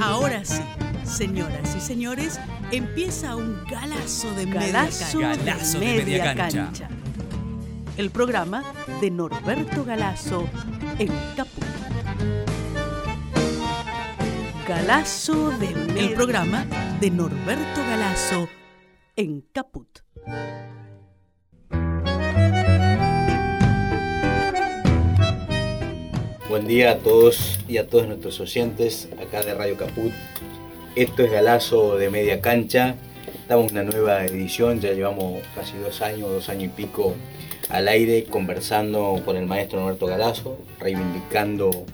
Ahora sí, señoras y señores, empieza un galazo de Galazo media cancha. Galazo de media cancha. El programa de Norberto Galazo en Caput. Galazo de media El programa de Norberto Galazo en Caput. Buen día a todos y a todos nuestros oyentes acá de Radio Caput. Esto es Galazo de Media Cancha. Estamos en una nueva edición, ya llevamos casi dos años, dos años y pico al aire conversando con el maestro Norberto Galazo, reivindicando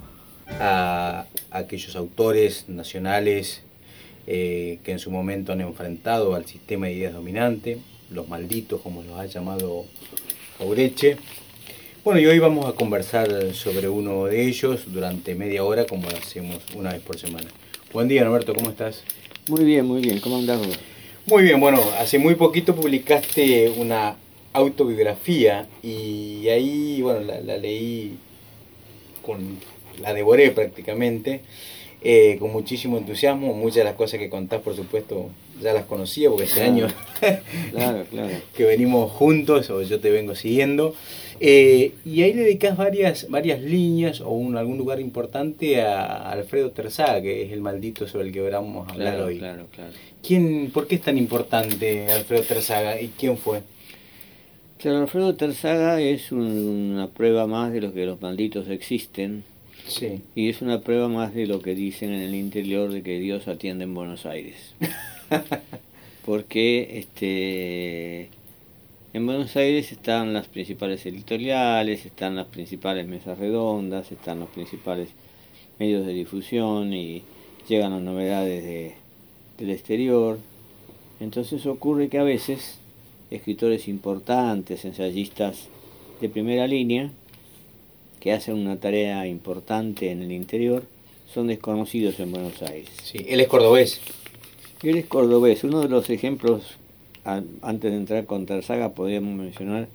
a aquellos autores nacionales eh, que en su momento han enfrentado al sistema de ideas dominante, los malditos como los ha llamado Aureche. Bueno, y hoy vamos a conversar sobre uno de ellos durante media hora, como lo hacemos una vez por semana. Buen día, Norberto, ¿cómo estás? Muy bien, muy bien. ¿Cómo andás vos? Muy bien, bueno, hace muy poquito publicaste una autobiografía y ahí, bueno, la, la leí, con, la devoré prácticamente, eh, con muchísimo entusiasmo. Muchas de las cosas que contás, por supuesto, ya las conocía porque hace Claro. claro. que venimos juntos o yo te vengo siguiendo. Eh, y ahí le dedicas varias, varias líneas o un, algún lugar importante a Alfredo Terzaga, que es el maldito sobre el que vamos a hablar hoy. claro, claro. ¿Quién, ¿Por qué es tan importante Alfredo Terzaga y quién fue? Claro, Alfredo Terzaga es un- una prueba más de lo que los malditos existen Sí. y es una prueba más de lo que dicen en el interior de que Dios atiende en Buenos Aires. Porque este en Buenos Aires están las principales editoriales, están las principales mesas redondas, están los principales medios de difusión y llegan las novedades de- del exterior. Entonces ocurre que a veces escritores importantes, ensayistas de primera línea, que hacen una tarea importante en el interior, son desconocidos en Buenos Aires. sí. Él es cordobés. Él es cordobés. Uno de los ejemplos, antes de entrar con Terzaga, podríamos mencionar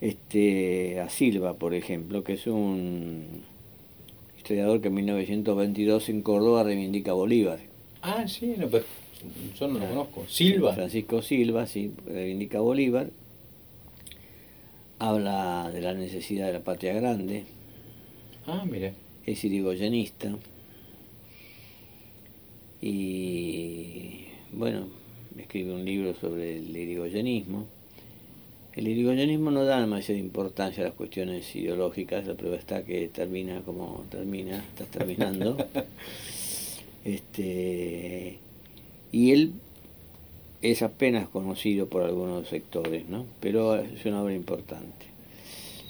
este, a Silva, por ejemplo, que es un historiador que en 1922 en Córdoba reivindica a Bolívar. Ah, sí, no, pero yo no lo conozco. Silva. Francisco Silva, sí, reivindica a Bolívar. Habla de la necesidad de la patria grande. Ah, mira. es irigoyenista y bueno, escribe un libro sobre el irigoyenismo. El irigoyenismo no da demasiada importancia a las cuestiones ideológicas, la prueba está que termina como termina, estás terminando. este y él es apenas conocido por algunos sectores, ¿no? Pero es una obra importante.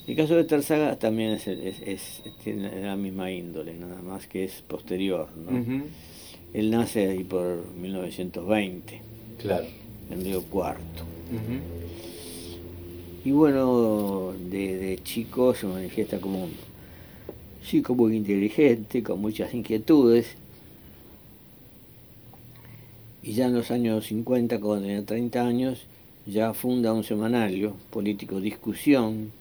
El caso de Terzaga también es, es- es- tiene la misma índole, nada más que es posterior. ¿no? Él nace ahí por 1920, Claro. en Río Cuarto. Y bueno, de, de chico se manifiesta como un chico muy inteligente, con muchas inquietudes. Y ya en los años 50, cuando tenía 30 años, ya funda un semanario político Discusión.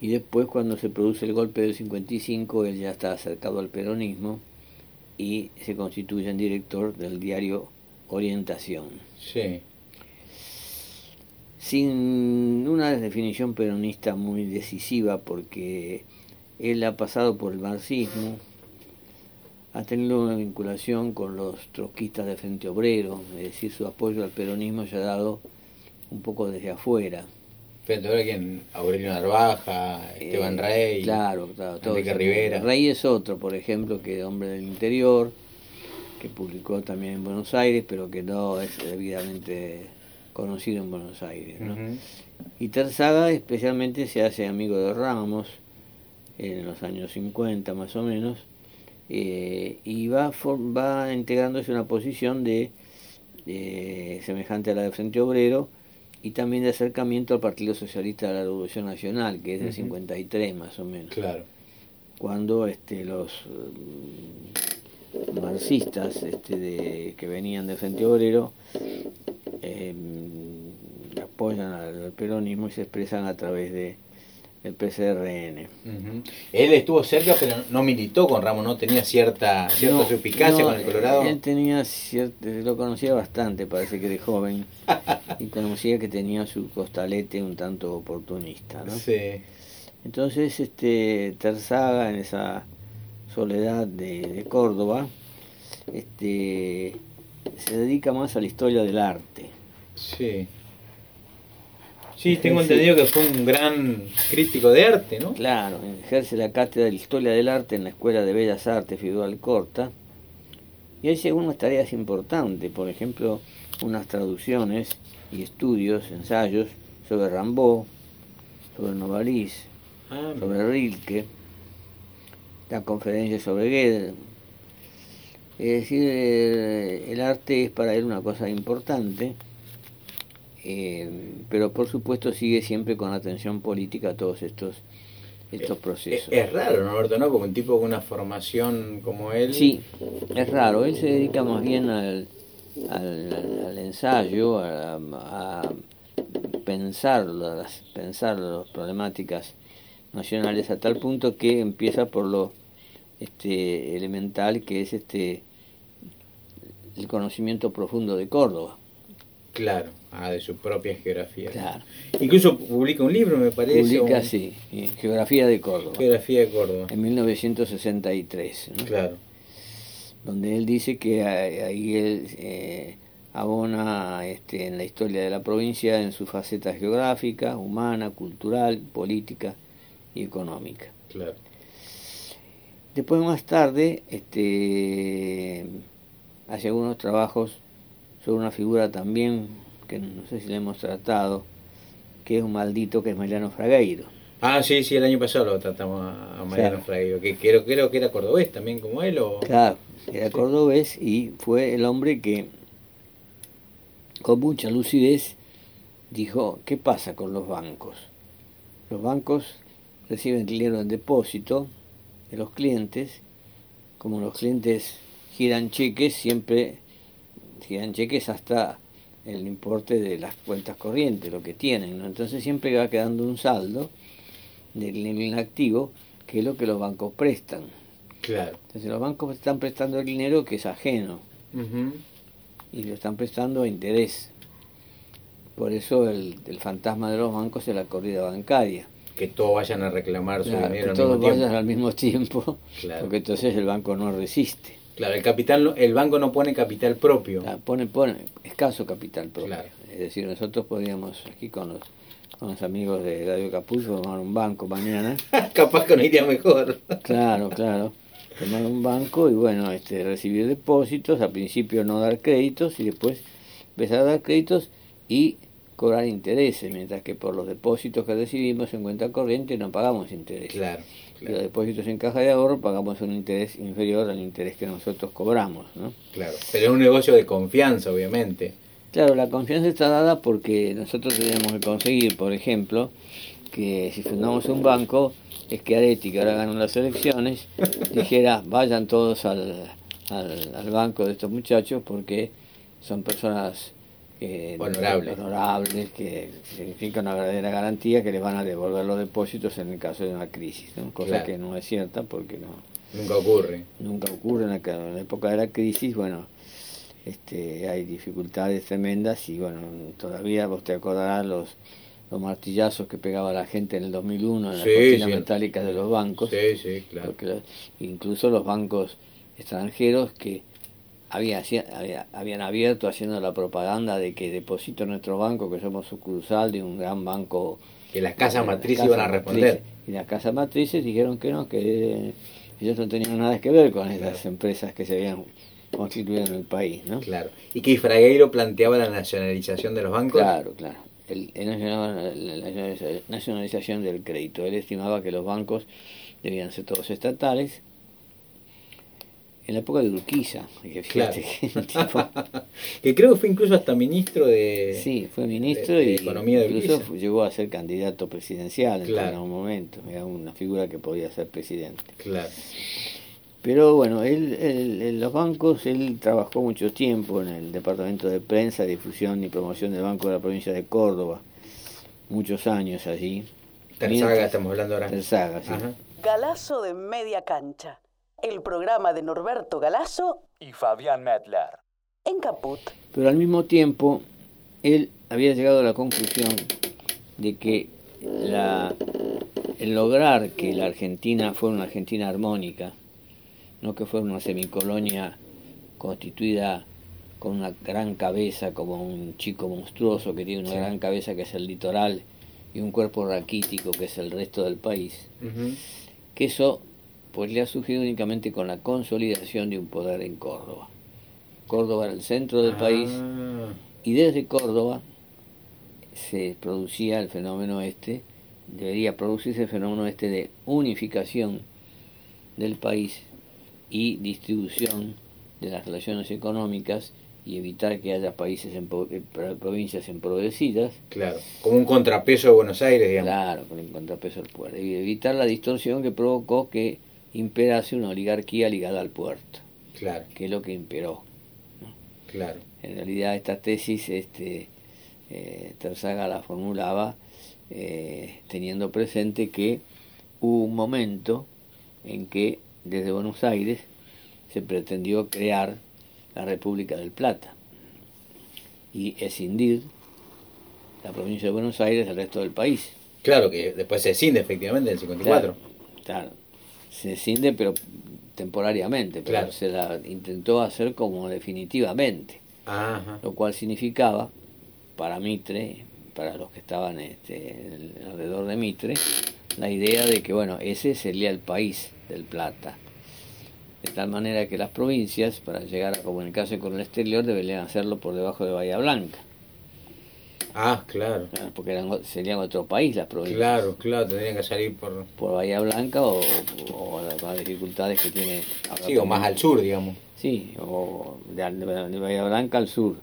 Y después, cuando se produce el golpe del 55, él ya está acercado al peronismo y se constituye en director del diario Orientación Sí. sin una definición peronista muy decisiva porque él ha pasado por el marxismo, ha tenido una vinculación con los trotskistas de Frente Obrero, es decir, su apoyo al peronismo se ha dado un poco desde afuera. Fíjate ahora que Aurelio Narvaja, Esteban Eh, Rey, claro, claro, todo Enrique. Rivera. Rey es otro, por ejemplo, que hombre del interior, que publicó también en Buenos Aires, pero que no es debidamente conocido en Buenos Aires. ¿no? Ujú. Y Terzaga especialmente se hace amigo de Ramos en los años 50 más o menos, eh, y va, for- va integrándose una posición de eh, semejante a la de Frente Obrero y también de acercamiento al Partido Socialista de la Revolución Nacional, que es del Ujú. 53 más o menos Claro. cuando este, los mm, marxistas este, de, que venían de Frente Obrero eh, apoyan al, al peronismo y se expresan a través de el PCRN. Él estuvo cerca, pero no militó con Ramos, ¿no? Tenía cierta, cierta suspicacia con el Colorado. Él tenía cierto, lo conocía bastante, parece que de joven, y conocía que tenía su costalete un tanto oportunista, ¿no? Sí. Entonces, este, Terzaga, en esa soledad de, de Córdoba, este, se dedica más a la historia del arte. Sí. Sí, tengo entendido que fue un gran crítico de arte, ¿no? Claro, ejerce la cátedra de Historia del Arte en la Escuela de Bellas Artes Fidel Corta. Y hace unas tareas importantes, por ejemplo, unas traducciones y estudios, ensayos sobre Rambaud, sobre Novalis, Ah, sobre Rilke, la conferencia sobre Goethe. Es decir, eh, el arte es para él una cosa importante, eh, pero por supuesto sigue siempre con atención política a todos estos, estos procesos. Es, es raro, ¿no, Alberto? ¿no? Porque un tipo con una formación como él... Sí, es raro. Él se dedica más bien al, al, al ensayo, a, a pensar las, pensar las problemáticas nacionales a tal punto que empieza por lo este, elemental que es este el conocimiento profundo de Córdoba. Claro, ah, de su propia geografía. Claro. Incluso publica un libro, me parece. Publica, un- sí, Geografía de Córdoba, Geografía de Córdoba. en 1963, ¿no? Claro. donde él dice que ahí él eh, abona este, en la historia de la provincia en su faceta geográfica, humana, cultural, política y económica. Claro. Después más tarde este, hace algunos trabajos sobre una figura también que no sé si le hemos tratado, que es un maldito que es Mariano Fragueiro. Ah, sí, sí, el año pasado lo tratamos a a Mariano Claro. Fragueiro, que creo, creo que era cordobés también como él, o... Claro, era Sí. cordobés y fue el hombre que con mucha lucidez dijo, ¿qué pasa con los bancos? Los bancos reciben dinero en depósito de los clientes, como los clientes giran cheques, siempre giran cheques hasta el importe de las cuentas corrientes, lo que tienen, ¿no? Entonces siempre va quedando un saldo del nivel activo, que es lo que los bancos prestan. Claro. Entonces los bancos están prestando el dinero que es ajeno y lo están prestando a interés. Por eso el, el fantasma de los bancos es la corrida bancaria. Que todos vayan a reclamar su Claro, dinero que al todos mismo tiempo. vayan al mismo tiempo, Claro. porque entonces el banco no resiste. Claro, el capital, no- el banco no pone capital propio. Ah, Pone, pone escaso capital propio. Claro. Es decir, nosotros podríamos aquí con los, con los amigos de Radio Capullo formar un banco mañana. Capaz que no iría mejor. Claro, claro. Tomar un banco y bueno, este, recibir depósitos, al principio no dar créditos y después empezar a dar créditos y cobrar intereses, mientras que por los depósitos que recibimos en cuenta corriente no pagamos intereses. Claro, Los depósitos en caja de ahorro pagamos un interés inferior al interés que nosotros cobramos, ¿no? claro. Pero es un negocio de confianza, obviamente. Claro, la confianza está dada porque nosotros tenemos que conseguir, por ejemplo, que si fundamos un banco, es que Areti, que ahora ganó las elecciones, dijera, vayan todos al, al, al banco de estos muchachos porque son personas eh, Honorables. honorables, que significa una verdadera garantía que les van a devolver los depósitos en el caso de una crisis, ¿no? cosa Claro. que no es cierta porque no, Nunca ocurre. nunca ocurre en la, en la época de la crisis, bueno, este, hay dificultades tremendas y bueno, todavía vos te acordarás los, los martillazos que pegaba la gente en el 2001 en las cortinas sí. metálicas de los bancos, Sí, sí, claro. porque los- incluso los bancos extranjeros que había, habían abierto haciendo la propaganda de que deposito en nuestro banco, que somos sucursal de un gran banco Que las casas matrices iban a responder. matrices. Y las casas matrices dijeron que no, que eh, ellos no tenían nada que ver con esas empresas que se habían constituido en el país, ¿no? Claro. Y que Fragueiro planteaba la nacionalización de los bancos. Claro, claro. Nacionalizaba la la nacionalización del crédito. Él estimaba que los bancos debían ser todos estatales. En la época de Urquiza, que Claro. fíjate que que creo que fue incluso hasta ministro de... Sí, fue ministro de- de y Economía de incluso Urquiza. llegó a ser candidato presidencial en algún momento. Era una figura que podía ser presidente. Claro. Pero bueno, él, él- en los bancos, él trabajó mucho tiempo en el departamento de prensa, difusión y promoción del Banco de la provincia de Córdoba. Muchos años allí. Terzaga estamos hablando ahora. Terzaga, sí. Galazo de Media Cancha. El programa de Norberto Galazo y Fabián Medler. En Caput. Pero al mismo tiempo, él había llegado a la conclusión de que la, el lograr que la Argentina fuera una Argentina armónica, no que fuera una semicolonia constituida con una gran cabeza como un chico monstruoso que tiene una gran cabeza que es el litoral y un cuerpo raquítico que es el resto del país, que eso pues le ha surgido únicamente con la consolidación de un poder en Córdoba. Córdoba era el centro del país Ah, y desde Córdoba se producía el fenómeno este, debería producirse el fenómeno este de unificación del país y distribución de las relaciones económicas y evitar que haya países en provincias empobrecidas. Claro, como un contrapeso de Buenos Aires, digamos. Claro, con el contrapeso del puerto. Y evitar la distorsión que provocó que imperase una oligarquía ligada al puerto, Claro, que es lo que imperó. claro. En realidad esta tesis este, eh, Terzaga la formulaba eh, teniendo presente que hubo un momento en que desde Buenos Aires se pretendió crear la República del Plata y escindir la provincia de Buenos Aires del resto del país. Claro, que después se cinde efectivamente en el 54. Claro, claro. Se escinde pero temporariamente, pero Claro. se la intentó hacer como definitivamente Ajá. lo cual significaba para Mitre, para los que estaban este, alrededor de Mitre, la idea de que bueno, ese sería el país del Plata. De tal manera que las provincias, para llegar a comunicarse con el exterior, deberían hacerlo por debajo de Bahía Blanca, Ah, claro. porque eran, serían otro país las provincias. Claro, claro, tendrían que salir por... Por Bahía Blanca o, las dificultades que tiene. Sí, o más al sur, digamos. Sí, o de, Bahía Blanca al sur.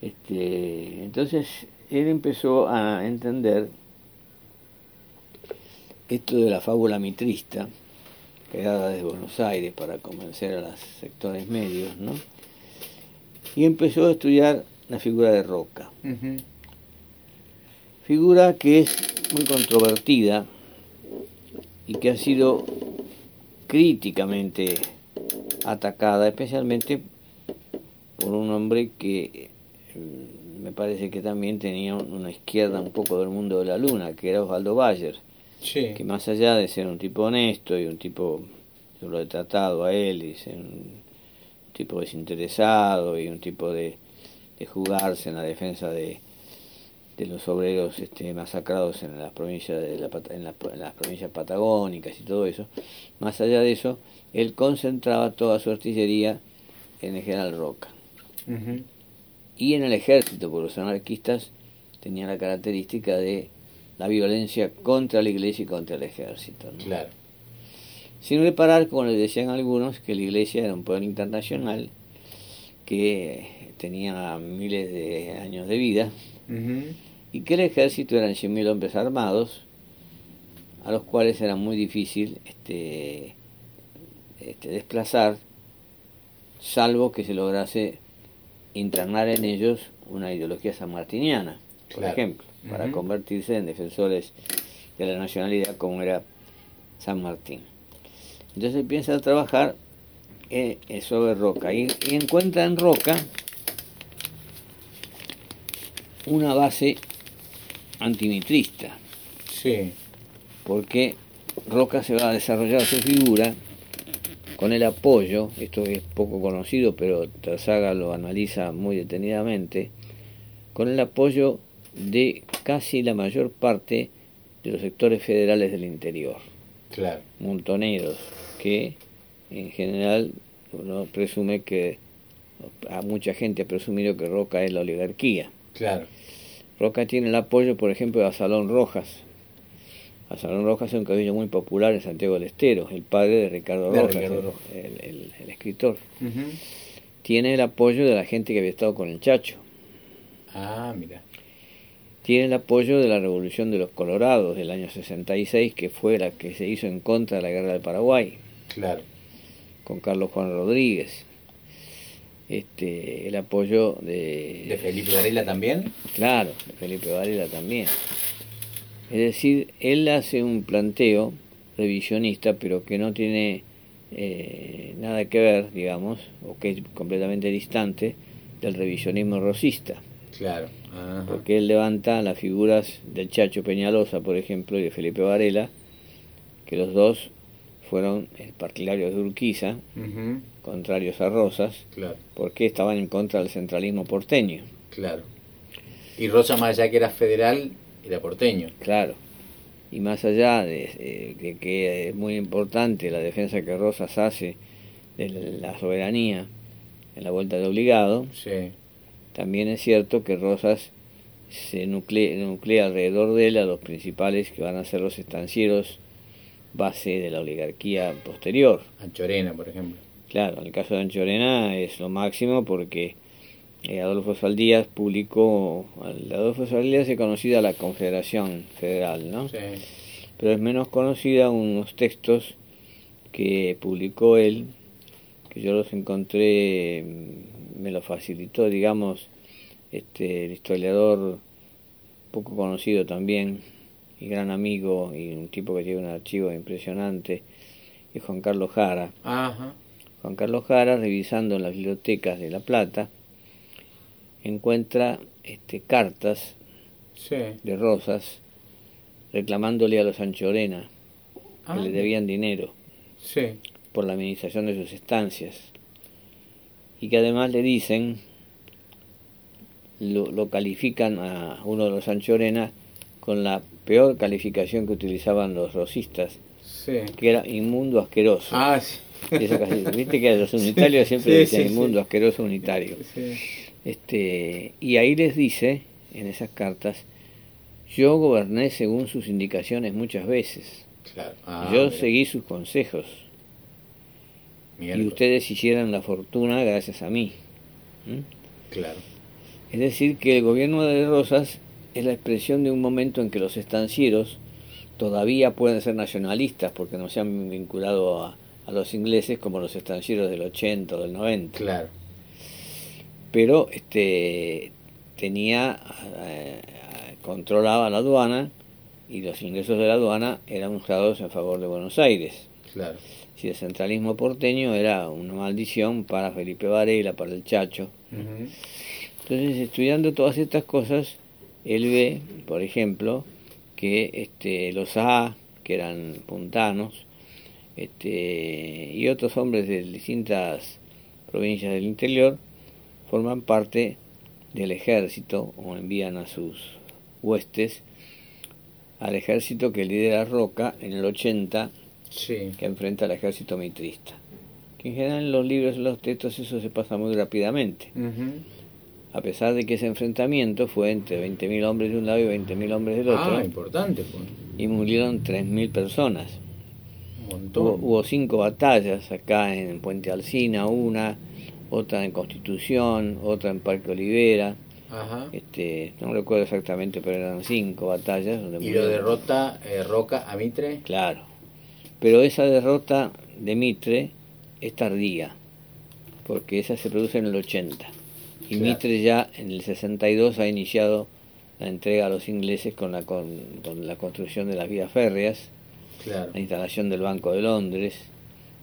Este, entonces él empezó a entender esto de la fábula mitrista, creada desde Buenos Aires para convencer a los sectores medios, ¿no? Y empezó a estudiar la figura de Roca, Ujú. Figura que es muy controvertida y que ha sido críticamente atacada, especialmente por un hombre que mm, me parece que también tenía una izquierda un poco del mundo de la luna, que era Osvaldo Bayer, Sí. que más allá de ser un tipo honesto y un tipo, yo lo he tratado a él, y ser un tipo desinteresado y un tipo de, de jugarse en la defensa de, de los obreros este, masacrados en las provincias de la, en, las, en las provincias patagónicas y todo eso, más allá de eso, él concentraba toda su artillería en el general Roca. Y en el ejército, porque los anarquistas tenían la característica de la violencia contra la iglesia y contra el ejército. ¿no? Claro. Sin reparar, como les decían algunos, que la iglesia era un poder internacional que tenía miles de años de vida Y que el ejército eran 100.000 hombres armados, a los cuales era muy difícil este, este, desplazar, salvo que se lograse internar en ellos una ideología sanmartiniana, por Claro. ejemplo, para convertirse en defensores de la nacionalidad como era San Martín. Entonces empieza a trabajar eh, sobre Roca y, y encuentra en Roca una base antimitrista, Sí. porque Roca se va a desarrollar su figura con el apoyo, esto es poco conocido, pero Terzaga lo analiza muy detenidamente, con el apoyo de casi la mayor parte de los sectores federales del interior, Claro. montoneros, que en general uno presume que, a mucha gente ha presumido que Roca es la oligarquía. Claro. Roca tiene el apoyo, por ejemplo, de Asalón Rojas. Asalón Rojas es un cabildo muy popular en Santiago del Estero, el padre de Ricardo De Rojas, Ricardo el- Rojas. el, el- el escritor. Tiene el apoyo de la gente que había estado con el Chacho. Ah, mira. Tiene el apoyo de la Revolución de los Colorados del año 66, que fue la que se hizo en contra de la Guerra del Paraguay, Claro. con Carlos Juan Rodríguez. Este, el apoyo de, ¿De Felipe Varela también? Claro, de Felipe Varela también. Es decir, él hace un planteo revisionista, pero que no tiene eh, nada que ver, digamos, o que es completamente distante del revisionismo rosista. Claro. Porque él levanta las figuras del Chacho Peñalosa, por ejemplo, y de Felipe Varela, que los dos fueron partidarios de Urquiza, contrarios a Rosas, claro. porque estaban en contra del centralismo porteño. Claro. Y Rosas, más allá que era federal, era porteño. Claro. Y más allá de, que es muy importante la defensa que Rosas hace de la soberanía en la vuelta de obligado, también es cierto que Rosas se nuclea, nuclea alrededor de él a los principales que van a ser los estancieros base de la oligarquía posterior. Anchorena, por ejemplo. Claro, en el caso de Anchorena es lo máximo porque eh, Adolfo Saldías publicó, Adolfo Saldías es conocida la Confederación Federal, ¿no? Sí. Pero es menos conocida unos textos que publicó él, que yo los encontré, me lo facilitó, digamos, este, el historiador poco conocido también, y gran amigo, y un tipo que tiene un archivo impresionante, es Juan Carlos Jara. Juan Carlos Jara, revisando en las bibliotecas de La Plata, encuentra este, cartas de Rosas reclamándole a los Anchorena que le ah. debían dinero por la administración de sus estancias y que además le dicen lo, califican a uno de los Anchorena con la peor calificación que utilizaban los rosistas que era inmundo asqueroso ah, sí. Viste que los unitarios siempre dicen inmundo asqueroso unitario este, y ahí les dice, en esas cartas, yo goberné según sus indicaciones muchas veces. Ah, yo seguí sus consejos. Y ustedes hicieran la fortuna gracias a mí. Claro. Es decir, que el gobierno de Rosas es la expresión de un momento en que los estancieros todavía pueden ser nacionalistas porque no se han vinculado a, a los ingleses como los estancieros del 80 o del 90. Claro pero este tenía eh, controlaba la aduana y los ingresos de la aduana eran usados en favor de Buenos Aires. Claro. Si el centralismo porteño era una maldición para Felipe Varela, para el Chacho. Entonces, estudiando todas estas cosas, él ve, por ejemplo, que este, los A, que eran puntanos, este, y otros hombres de distintas provincias del interior, forman parte del ejército o envían a sus huestes al ejército que lidera Roca en el 80, que enfrenta al ejército mitrista. Que en general en los libros, en los textos, eso se pasa muy rápidamente. A pesar de que ese enfrentamiento fue entre 20.000 hombres de un lado y 20.000 hombres del otro. Ah, importante fue. Y murieron 3.000 personas. Hubo, hubo, cinco batallas acá en Puente Alcina, una otra en Constitución, otra en Parque Olivera. Este, no recuerdo exactamente, pero eran cinco batallas. Donde ¿Y lo derrota eh, Roca a Mitre? Claro. Pero esa derrota de Mitre es tardía, porque esa se produce en el 80. Y Mitre ya en el 62 ha iniciado la entrega a los ingleses con la, con, la construcción de las vías férreas, la instalación del Banco de Londres,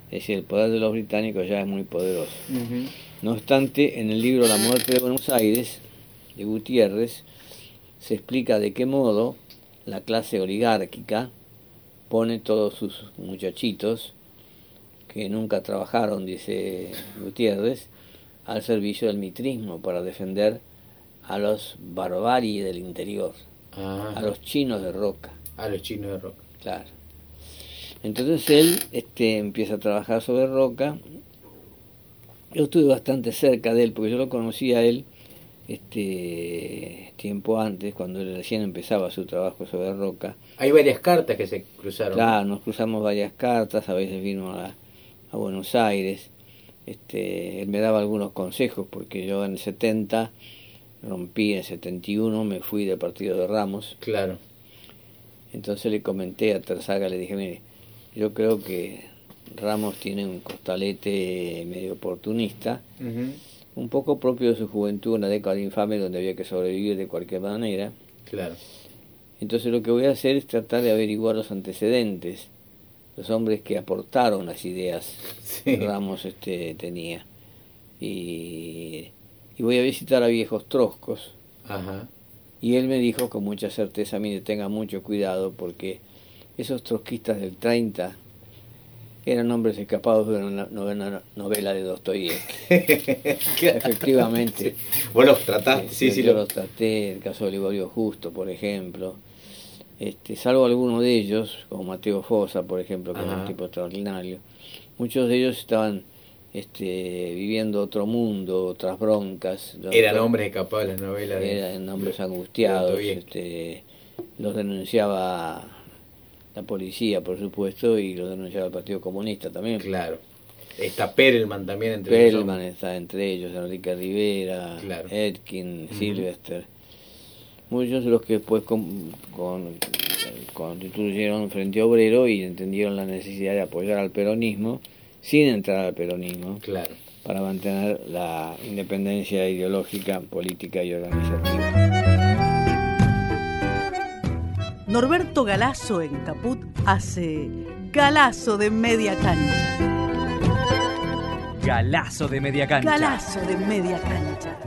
es decir, el poder de los británicos ya es muy poderoso. No obstante, en el libro La muerte de Buenos Aires, de Gutiérrez, se explica de qué modo la clase oligárquica pone todos sus muchachitos, que nunca trabajaron, dice Gutiérrez, al servicio del mitrismo para defender a los barbari del interior, a los chinos de roca. A los chinos de roca. Claro. Entonces él este, empieza a trabajar sobre roca. Yo estuve bastante cerca de él porque yo lo conocí a él este tiempo antes, cuando él recién empezaba su trabajo sobre roca. Hay varias cartas que se cruzaron. Claro, nos cruzamos varias cartas, a veces vino a, a Buenos Aires. Este, él me daba algunos consejos porque yo en el 70 rompí, en el 71 me fui del partido de Ramos. Claro. Entonces le comenté a Terzaga, le dije, mire, yo creo que Ramos tiene un costalete medio oportunista, un poco propio de su juventud, una década infame donde había que sobrevivir de cualquier manera. Claro. Entonces lo que voy a hacer es tratar de averiguar los antecedentes, los hombres que aportaron las ideas que Ramos este, tenía. Y, y, voy a visitar a viejos troscos. Y él me dijo con mucha certeza, mire, tenga mucho cuidado porque esos trotskistas del 30 eran hombres escapados de una novela, novela de Dostoyevsky. Efectivamente. Vos los trataste, sí, sí. Yo los traté, el caso de Liborio Justo, por ejemplo. Este, salvo algunos de ellos, como Mateo Fosa, por ejemplo, que es un tipo extraordinario, muchos de ellos estaban este, viviendo otro mundo, otras broncas. Eran hombres escapados de las novelas. Eran hombres angustiados. este, los denunciaba la policía, por supuesto, y los denunciaba el Partido Comunista también. Claro. Está Perelman también entre Perelman está entre ellos, Enrique Rivera, claro. Edkin, Silvester muchos de los que después con, con, constituyeron Frente Obrero y entendieron la necesidad de apoyar al peronismo sin entrar al peronismo claro. para mantener la independencia ideológica, política y organizativa. Norberto Galazo en Caput hace Galazo de media cancha. Galazo de media cancha. Galazo de media cancha.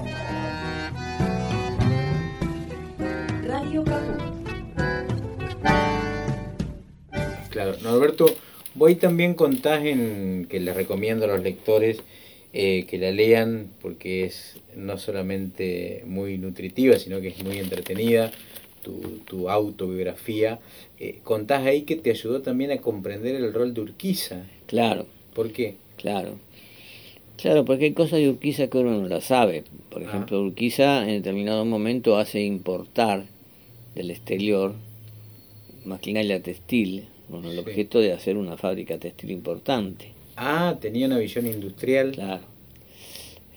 Claro, Norberto, voy también contás en que les recomiendo a los lectores eh, que la lean porque es no solamente muy nutritiva, sino que es muy entretenida, tu, autobiografía. Eh, contás ahí que te ayudó también a comprender el rol de Urquiza. Claro. ¿Por qué? Claro. Claro, porque hay cosas de Urquiza que uno no las sabe. Por ah. ejemplo, Urquiza en determinado momento hace importar del exterior maquinaria textil con el objeto de hacer una fábrica textil importante. Ah, tenía una visión industrial. Claro.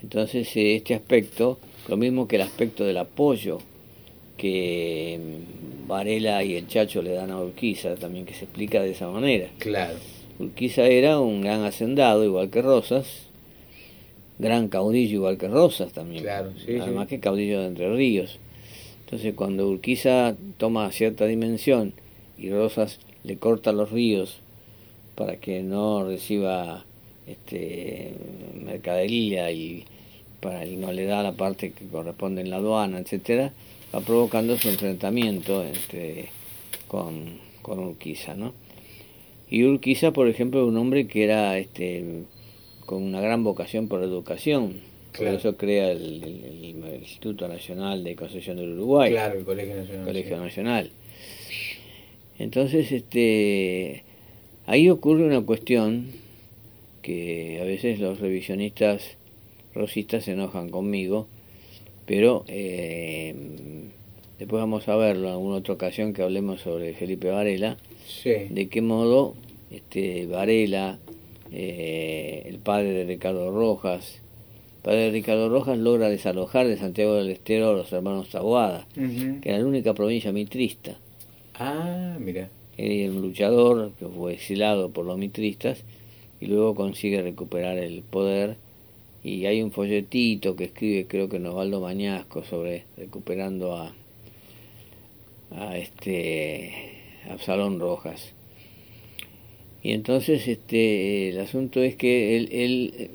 Entonces eh, este aspecto, lo mismo que el aspecto del apoyo que mm, Varela y el Chacho le dan a Urquiza, también que se explica de esa manera. Claro. Urquiza era un gran hacendado, igual que Rosas, gran caudillo, igual que Rosas también. Claro, sí, Además que caudillo de Entre Ríos. Entonces cuando Urquiza toma cierta dimensión y Rosas le corta los ríos para que no reciba este mercadería y para y no le da la parte que corresponde en la aduana, etcétera, va provocando su enfrentamiento este, con, con Urquiza, ¿no? Y Urquiza, por ejemplo, es un hombre que era este con una gran vocación por la educación. Por eso crea el, Instituto Nacional de Concepción del Uruguay. Claro, el Colegio Nacional. Colegio Nacional. Entonces, este, ahí ocurre una cuestión que a veces los revisionistas rosistas se enojan conmigo, pero eh, después vamos a verlo en alguna otra ocasión que hablemos sobre Felipe Varela, de qué modo este, Varela, eh, el padre de Ricardo Rojas, padre de Ricardo Rojas logra desalojar de Santiago del Estero a los hermanos Taboada, que era la única provincia mitrista. Ah, mira. Era un luchador que fue exilado por los mitristas y luego consigue recuperar el poder. Y hay un folletito que escribe, creo que Novaldo Mañasco, sobre recuperando a, a este Absalón Rojas. Y entonces este el asunto es que él, él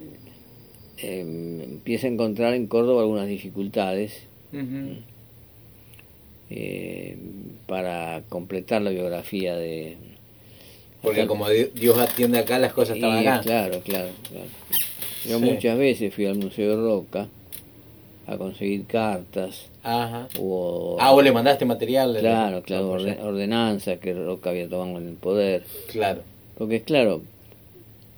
em, empieza a encontrar en Córdoba algunas dificultades eh, para completar la biografía de... Porque como Dios atiende acá, las cosas estaban acá. Claro, claro, Yo muchas veces fui al Museo de Roca a conseguir cartas. Ajá. O, ah, vos le mandaste material. claro, claro, ordenanzas que Roca había tomado en el poder. Claro. Porque es claro,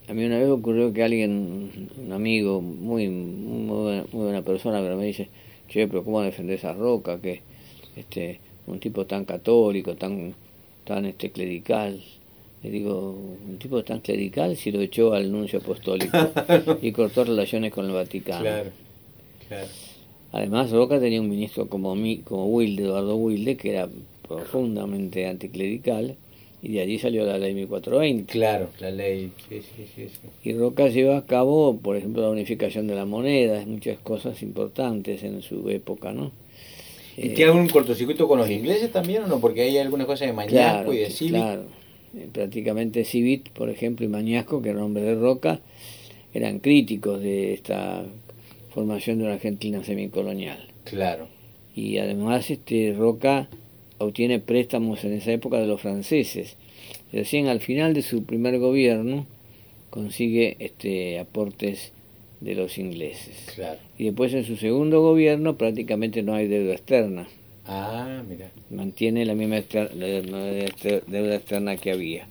a mí una vez ocurrió que alguien, un amigo, muy, muy, buena, persona, pero me dice, che, pero ¿cómo defender esa Roca? Que este, un tipo tan católico, tan, tan este, clerical. Le digo, un tipo tan clerical si lo echó al nuncio apostólico y cortó relaciones con el Vaticano. Además, Roca tenía un ministro como, como Wilde, Eduardo Wilde, que era profundamente anticlerical, y de allí salió la ley 1420. Claro, la ley, Y Roca lleva a cabo, por ejemplo, la unificación de la moneda, muchas cosas importantes en su época, ¿no? ¿Y tiene algún cortocircuito con los ingleses también o no? Porque hay algunas cosas de Mañasco y de Civit. Claro, prácticamente Civit, por ejemplo, y Mañasco, que era hombre de Roca, eran críticos de esta formación de una Argentina semicolonial. Claro. Y además este Roca obtiene préstamos en esa época de los franceses. Recién al final de su primer gobierno consigue este aportes de los ingleses. Claro. Y después en su segundo gobierno prácticamente no hay deuda externa. Ah, mira. Mantiene la misma deuda externa que había.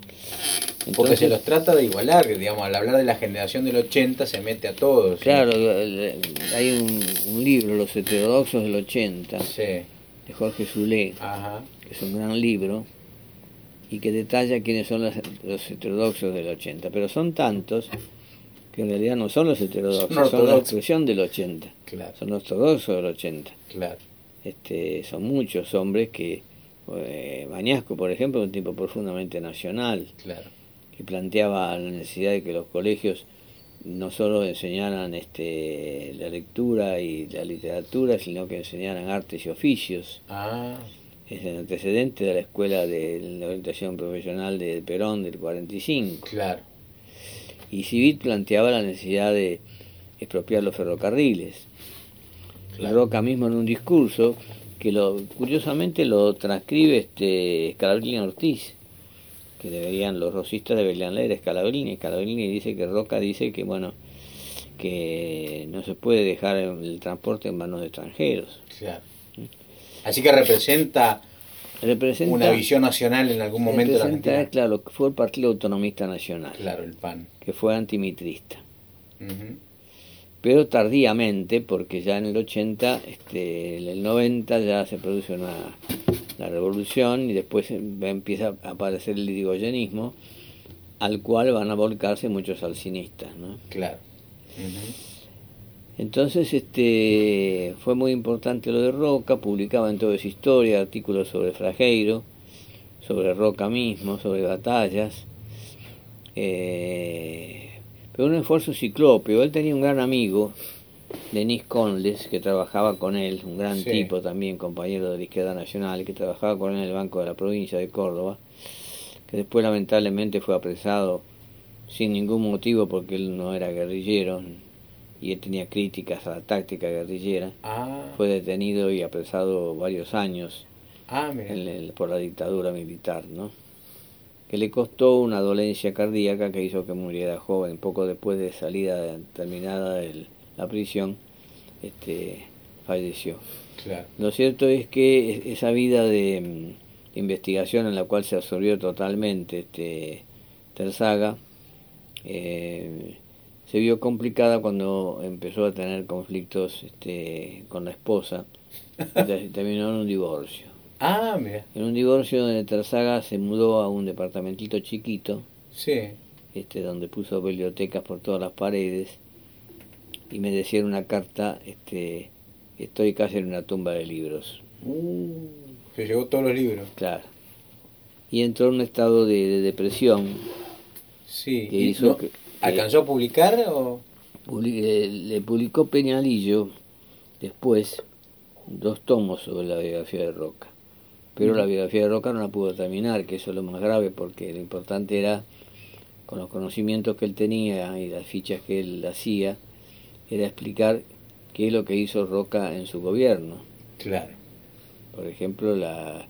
Porque se los trata de igualar, digamos, al hablar de la generación del 80 se mete a todos. Claro, hay un, libro, Los heterodoxos del 80, de Jorge Zulé, que es un gran libro, y que detalla quiénes son los, heterodoxos del 80. Pero son tantos que en realidad no son los heterodoxos, son, la expresión del 80. Son los ortodoxos del 80. Claro. Este, son muchos hombres que, eh, Bañasco, por ejemplo, es un tipo profundamente nacional. Claro que planteaba la necesidad de que los colegios no solo enseñaran este, la lectura y la literatura, sino que enseñaran artes y oficios. Ah. Es el antecedente de la escuela de la orientación profesional de Perón del 45. Claro. Y Civit planteaba la necesidad de expropiar los ferrocarriles. La Roca mismo en un discurso que lo curiosamente lo transcribe este Ortiz que deberían, los rosistas deberían leer Scalabrini. Scalabrini dice que Roca dice que, bueno, que no se puede dejar el transporte en manos de extranjeros. Claro. Así que representa, representa una visión nacional en algún momento de la Claro, fue el Partido Autonomista Nacional. Claro, el PAN. Que fue antimitrista. Pero tardíamente, porque ya en el 80, este, en el 90 ya se produce una la revolución y después empieza a aparecer el irigoyenismo, al cual van a volcarse muchos alcinistas. ¿no? Claro. Entonces este, fue muy importante lo de Roca, publicaba en toda esa historia artículos sobre Frajeiro, sobre Roca mismo, sobre batallas. Eh, pero un esfuerzo ciclópeo. Él tenía un gran amigo, Denis Conles, que trabajaba con él, un gran tipo también, compañero de la izquierda nacional, que trabajaba con él en el Banco de la Provincia de Córdoba, que después lamentablemente fue apresado sin ningún motivo porque él no era guerrillero y él tenía críticas a la táctica guerrillera. Ah. Fue detenido y apresado varios años ah, por la dictadura militar, ¿no? que le costó una dolencia cardíaca que hizo que muriera joven, poco después de salida terminada del la prisión, este, falleció. Lo cierto es que esa vida de, mm, investigación en la cual se absorbió totalmente este, Terzaga, eh, se vio complicada cuando empezó a tener conflictos este, con la esposa y terminó en un divorcio. Ah, mira. En un divorcio donde Terzaga se mudó a un departamentito chiquito, sí. este, donde puso bibliotecas por todas las paredes y me decía una carta, este, estoy casi en una tumba de libros. Uh, se llevó todos los libros. Claro. Y entró en un estado de, depresión. Sí. ¿Alcanzó a publicar o...? le publicó Peñalillo después dos tomos sobre la biografía de Roca. Pero la biografía de Roca no la pudo terminar, que eso es lo más grave, porque lo importante era, con los conocimientos que él tenía y las fichas que él hacía, era explicar qué es lo que hizo Roca en su gobierno. Claro. Por ejemplo, la,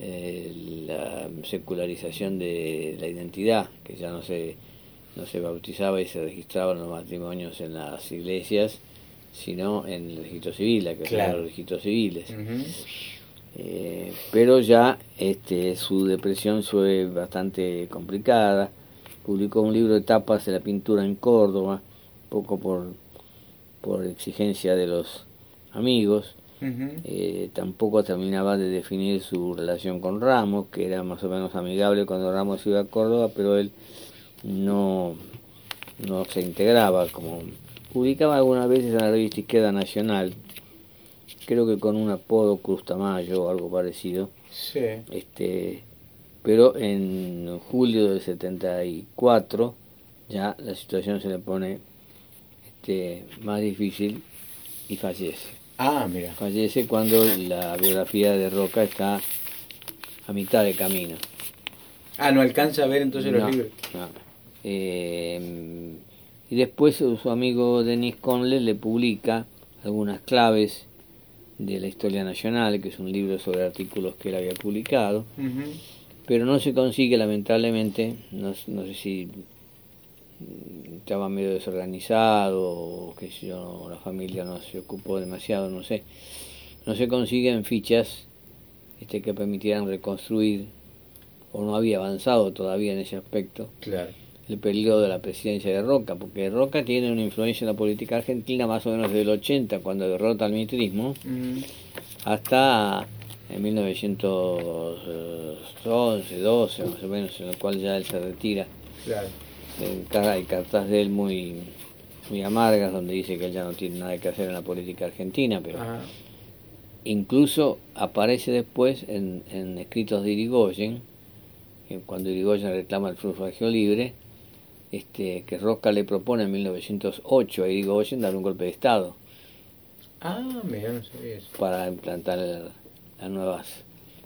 eh, la secularización de la identidad, que ya no se, no se bautizaba y se registraban los matrimonios en las iglesias, sino en el registro civil, la que claro. los registros civiles. Eh, pero ya este, su depresión fue bastante complicada. Publicó un libro de tapas de la pintura en Córdoba, poco por por exigencia de los amigos. Eh, tampoco terminaba de definir su relación con Ramos, que era más o menos amigable cuando Ramos iba a Córdoba, pero él no, no se integraba como publicaba algunas veces en la revista Izquierda Nacional, creo que con un apodo Cruz Tamayo o algo parecido. Sí. Este, pero en julio del 74 ya la situación se le pone este, más difícil y fallece. Ah, mira. Fallece cuando la biografía de Roca está a mitad de camino. Ah, no alcanza a ver entonces los No, libros. no. Eh, y después su amigo Denis Conley le publica algunas claves de la historia nacional, que es un libro sobre artículos que él había publicado, pero no se consigue lamentablemente, no, no sé si estaba medio desorganizado o que yo, la familia no se ocupó demasiado, no sé, no se consiguen fichas este, que permitieran reconstruir o no había avanzado todavía en ese aspecto. Claro. El periodo de la presidencia de Roca, porque Roca tiene una influencia en la política argentina más o menos desde el 80, cuando derrota al mitrismo, Ujú. hasta en 1911, 12 más o menos, en el cual ya él se retira. Claro. Hay cartas de él muy, muy amargas donde dice que él ya no tiene nada que hacer en la política argentina, pero Ajá. incluso aparece después en, en escritos de Irigoyen, cuando Irigoyen reclama el sufragio libre, este, que Roca le propone en 1908 a Irigoyen dar un golpe de Estado Ah, mira, no sabía eso. para implantar las nuevas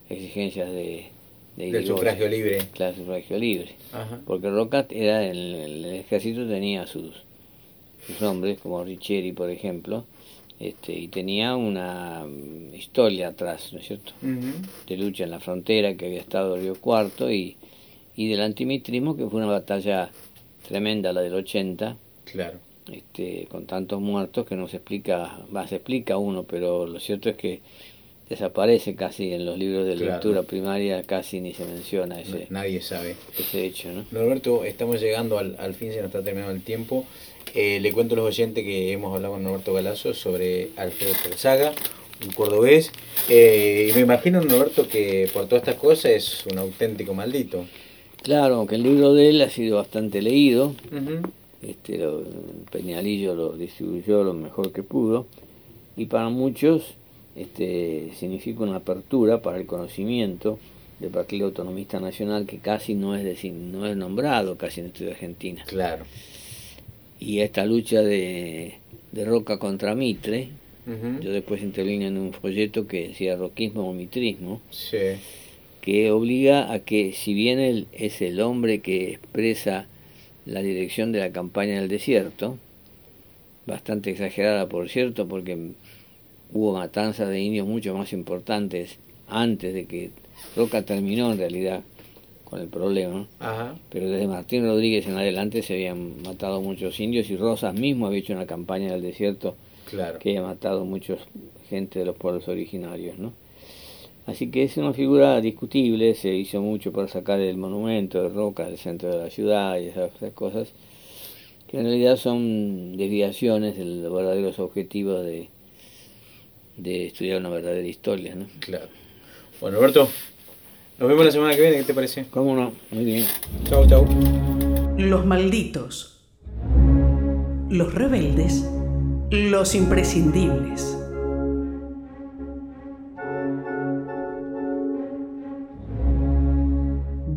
exigencias de, de Del sufragio libre. Claro, sufragio libre. Ajá. Porque Roca era el, el ejército tenía sus, sus hombres, como Richeri, por ejemplo, este, y tenía una historia atrás, ¿no es cierto? De lucha en la frontera que había estado Río Cuarto y, y del antimitrismo que fue una batalla tremenda la del 80 Claro. este, con tantos muertos que no se explica, va, se explica uno, pero lo cierto es que desaparece casi en los libros de Claro. lectura primaria, casi ni se menciona ese, Nadie sabe. ese hecho, ¿no? Norberto, estamos llegando al, al fin, se nos está terminando el tiempo. Eh, le cuento a los oyentes que hemos hablado con Norberto Galazo sobre Alfredo Terzaga, un cordobés. Eh, y me imagino, Norberto, que por todas estas cosas es un auténtico maldito. Claro, aunque el libro de él ha sido bastante leído, este, lo- Peñalillo lo distribuyó lo mejor que pudo y para muchos este, significa una apertura para el conocimiento del Partido Autonomista Nacional que casi no es decir, no es nombrado casi en la historia argentina Claro. y esta lucha de, de Roca contra Mitre yo después intervine en un folleto que decía roquismo o mitrismo Sí. Que obliga a que si bien él es el hombre que expresa la dirección de la campaña del desierto, bastante exagerada por cierto, porque hubo matanzas de indios mucho más importantes antes de que Roca terminó en realidad con el problema, Ajá. pero desde Martín Rodríguez en adelante se habían matado muchos indios y Rosas mismo había hecho una campaña del desierto Claro. que haya matado muchos gente de los pueblos originarios, ¿no? Así que es una figura discutible, se hizo mucho para sacar el monumento de Roca del centro de la ciudad y esas, esas cosas, que en realidad son desviaciones de los verdaderos objetivos de, de estudiar una verdadera historia, ¿no? Claro. Bueno, Norberto, nos vemos la semana que viene, ¿qué te parece? ¿Cómo no? Muy bien. Chau, chau. Los malditos. Los rebeldes. Los imprescindibles.